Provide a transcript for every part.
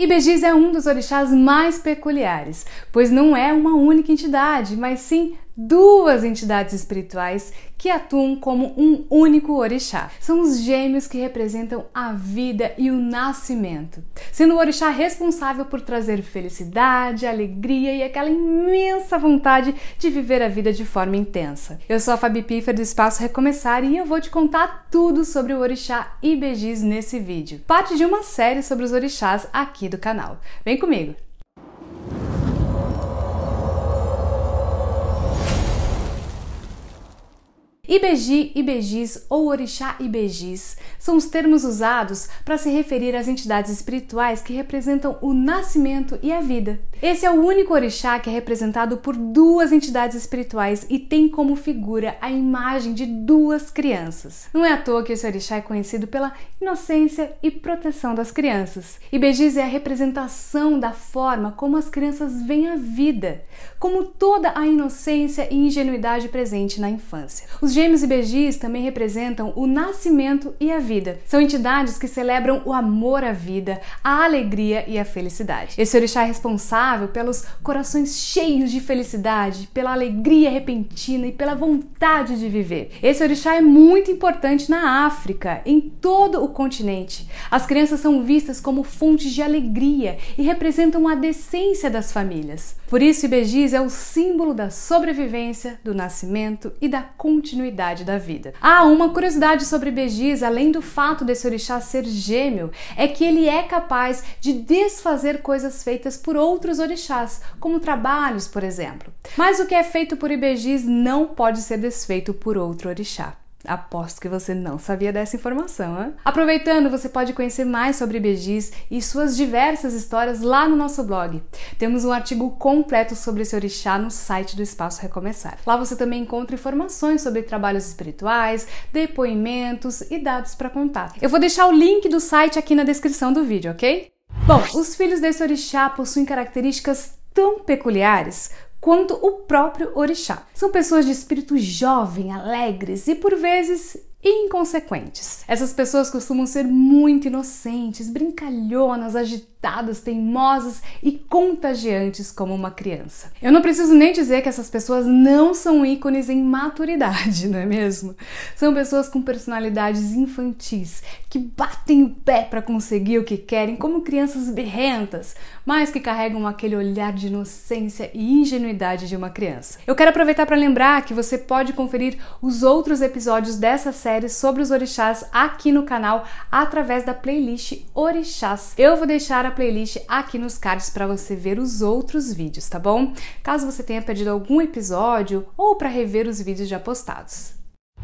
Ibejis é um dos orixás mais peculiares, pois não é uma única entidade, mas sim duas entidades espirituais que atuam como um único orixá. São os gêmeos que representam a vida e o nascimento, sendo o orixá responsável por trazer felicidade, alegria e aquela imensa vontade de viver a vida de forma intensa. Eu sou a Fabi Piffer do Espaço Recomeçar e eu vou te contar tudo sobre o orixá Ibejis nesse vídeo, parte de uma série sobre os orixás aqui do canal. Vem comigo! Ibeji, Ibejis ou Orixá Ibejis são os termos usados para se referir às entidades espirituais que representam o nascimento e a vida. Esse é o único orixá que é representado por duas entidades espirituais e tem como figura a imagem de duas crianças. Não é à toa que esse orixá é conhecido pela inocência e proteção das crianças. Ibejis é a representação da forma como as crianças veem a vida, como toda a inocência e ingenuidade presente na infância. Os gêmeos e begis também representam o nascimento e a vida. São entidades que celebram o amor à vida, a alegria e a felicidade. Esse orixá é responsável pelos corações cheios de felicidade, pela alegria repentina e pela vontade de viver. Esse orixá é muito importante na África, em todo o continente. As crianças são vistas como fontes de alegria e representam a decência das famílias. Por isso, Ibejis é o símbolo da sobrevivência, do nascimento e da continuidade continuidade da vida. Ah, uma curiosidade sobre Bejiz, além do fato desse orixá ser gêmeo, é que ele é capaz de desfazer coisas feitas por outros orixás, como trabalhos, por exemplo. Mas o que é feito por Ibejiz não pode ser desfeito por outro orixá. Aposto que você não sabia dessa informação, hein? Aproveitando, você pode conhecer mais sobre Begis e suas diversas histórias lá no nosso blog. Temos um artigo completo sobre esse orixá no site do Espaço Recomeçar. Lá você também encontra informações sobre trabalhos espirituais, depoimentos e dados para contato. Eu vou deixar o link do site aqui na descrição do vídeo, ok? Bom, os filhos desse orixá possuem características tão peculiares quanto o próprio orixá. São pessoas de espírito jovem, alegres e por vezes inconsequentes. Essas pessoas costumam ser muito inocentes, brincalhonas, agitadas, teimosas e contagiantes como uma criança. Eu não preciso nem dizer que essas pessoas não são ícones em maturidade, não é mesmo? São pessoas com personalidades infantis, que batem o pé para conseguir o que querem, como crianças berrentas, mas que carregam aquele olhar de inocência e ingenuidade de uma criança. Eu quero aproveitar para lembrar que você pode conferir os outros episódios dessa série sobre os orixás aqui no canal através da playlist Orixás. Eu vou deixar a playlist aqui nos cards para você ver os outros vídeos, tá bom? Caso você tenha perdido algum episódio ou para rever os vídeos já postados.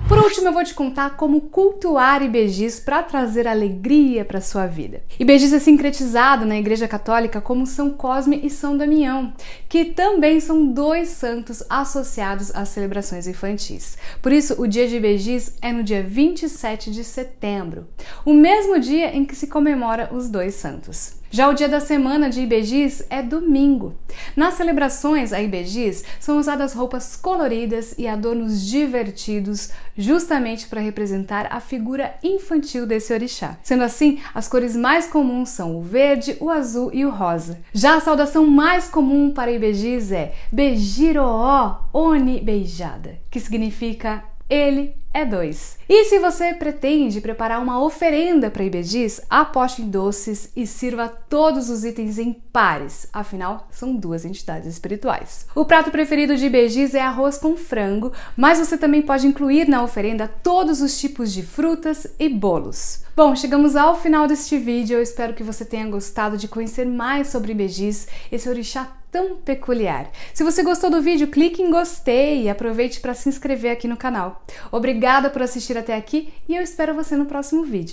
Por último, eu vou te contar como cultuar Ibejis para trazer alegria para sua vida. Ibejis é sincretizado na Igreja Católica como São Cosme e São Damião, que também são dois santos associados às celebrações infantis. Por isso, o dia de Ibejis é no dia 27 de setembro, o mesmo dia em que se comemora os dois santos. Já o dia da semana de Ibejis é domingo. Nas celebrações a Ibejis são usadas roupas coloridas e adornos divertidos, justamente para representar a figura infantil desse orixá. Sendo assim, as cores mais comuns são o verde, o azul e o rosa. Já a saudação mais comum para Ibejis é Bejiroó Oni Beijada, que significa ele é dois. E se você pretende preparar uma oferenda para Ibejis, aposte em doces e sirva todos os itens em pares, afinal são duas entidades espirituais. O prato preferido de Ibejis é arroz com frango, mas você também pode incluir na oferenda todos os tipos de frutas e bolos. Bom, chegamos ao final deste vídeo, eu espero que você tenha gostado de conhecer mais sobre Ibejis, esse orixá tão peculiar. Se você gostou do vídeo, clique em gostei e aproveite para se inscrever aqui no canal. Obrigada por assistir até aqui e eu espero você no próximo vídeo.